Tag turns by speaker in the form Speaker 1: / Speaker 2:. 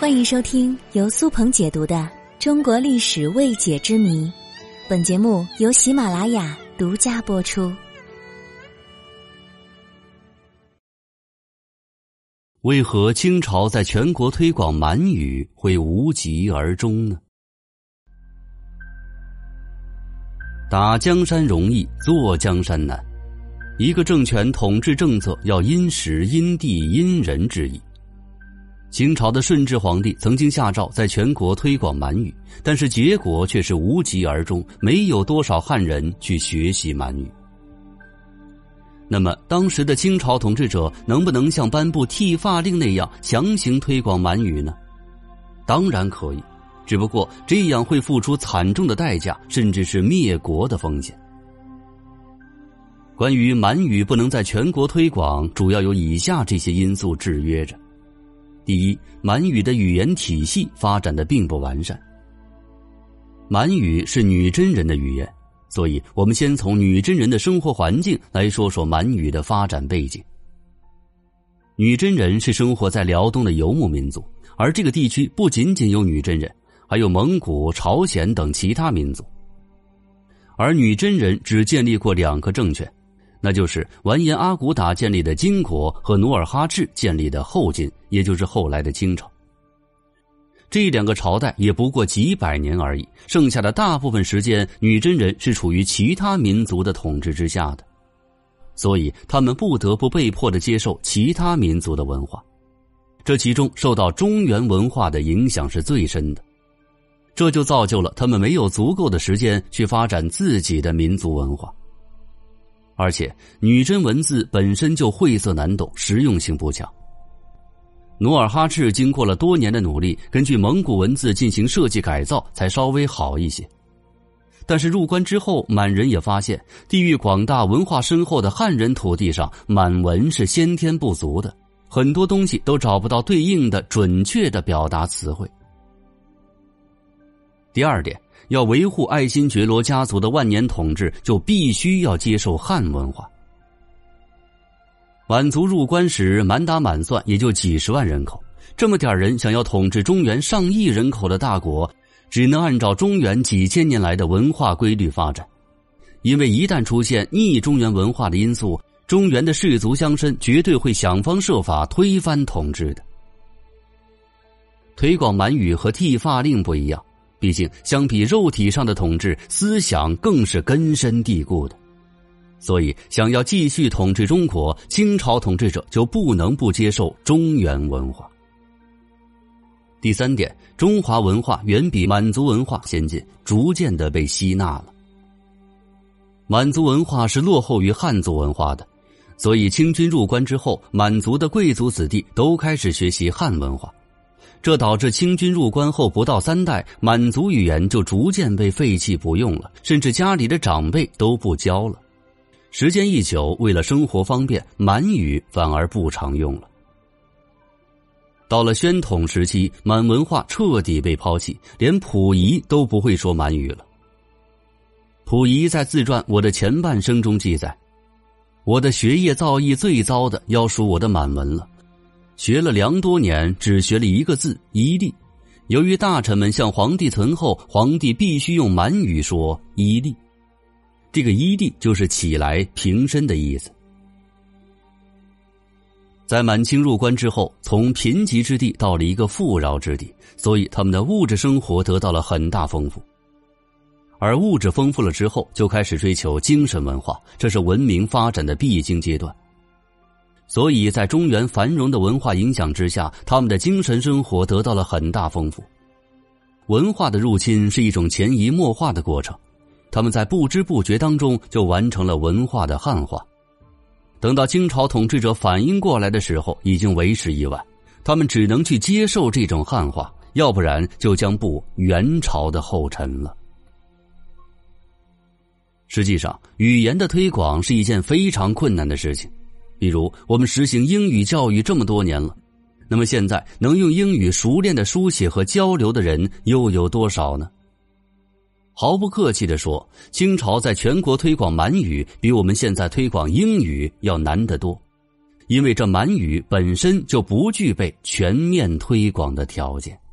Speaker 1: 欢迎收听由苏鹏解读的《中国历史未解之谜》，本节目由喜马拉雅独家播出。
Speaker 2: 为何清朝在全国推广满语会无疾而终呢？打江山容易，坐江山难。一个政权统治政策要因时因地因人制宜。清朝的顺治皇帝曾经下诏在全国推广满语，但是结果却是无疾而终，没有多少汉人去学习满语。那么，当时的清朝统治者能不能像颁布剃发令那样强行推广满语呢？当然可以，只不过这样会付出惨重的代价，甚至是灭国的风险。关于满语不能在全国推广，主要有以下这些因素制约着。第一，满语的语言体系发展的并不完善。满语是女真人的语言，所以我们先从女真人的生活环境来说说满语的发展背景。女真人是生活在辽东的游牧民族，而这个地区不仅仅有女真人，还有蒙古、朝鲜等其他民族。而女真人只建立过两个政权。那就是完颜阿骨打建立的金国和努尔哈赤建立的后金，也就是后来的清朝。这两个朝代也不过几百年而已，剩下的大部分时间，女真人是处于其他民族的统治之下的，所以他们不得不被迫的接受其他民族的文化。这其中受到中原文化的影响是最深的，这就造就了他们没有足够的时间去发展自己的民族文化。而且，女真文字本身就晦涩难懂，实用性不强。努尔哈赤经过了多年的努力，根据蒙古文字进行设计改造，才稍微好一些。但是入关之后，满人也发现，地域广大、文化深厚的汉人土地上，满文是先天不足的，很多东西都找不到对应的准确的表达词汇。第二点。要维护爱新觉罗家族的万年统治，就必须要接受汉文化。满族入关时，满打满算也就几十万人口，这么点人想要统治中原上亿人口的大国，只能按照中原几千年来的文化规律发展。因为一旦出现逆中原文化的因素，中原的士族乡绅绝对会想方设法推翻统治的。推广满语和剃发令不一样。毕竟，相比肉体上的统治，思想更是根深蒂固的。所以，想要继续统治中国，清朝统治者就不能不接受中原文化。第三点，中华文化远比满族文化先进，逐渐的被吸纳了。满族文化是落后于汉族文化的，所以清军入关之后，满族的贵族子弟都开始学习汉文化。这导致清军入关后不到三代，满族语言就逐渐被废弃不用了，甚至家里的长辈都不教了。时间一久，为了生活方便，满语反而不常用了。到了宣统时期，满文化彻底被抛弃，连溥仪都不会说满语了。溥仪在自传《我的前半生》中记载：“我的学业造诣最糟的，要数我的满文了。”学了良多年，只学了一个字“伊利”。由于大臣们向皇帝存后，皇帝必须用满语说“伊利”。这个“伊利”就是起来、平身的意思。在满清入关之后，从贫瘠之地到了一个富饶之地，所以他们的物质生活得到了很大丰富。而物质丰富了之后，就开始追求精神文化，这是文明发展的必经阶段。所以在中原繁荣的文化影响之下，他们的精神生活得到了很大丰富。文化的入侵是一种潜移默化的过程，他们在不知不觉当中就完成了文化的汉化。等到清朝统治者反应过来的时候，已经为时已晚，他们只能去接受这种汉化，要不然就将步元朝的后尘了。实际上，语言的推广是一件非常困难的事情。比如，我们实行英语教育这么多年了，那么现在能用英语熟练的书写和交流的人又有多少呢？毫不客气的说，清朝在全国推广满语比我们现在推广英语要难得多，因为这满语本身就不具备全面推广的条件。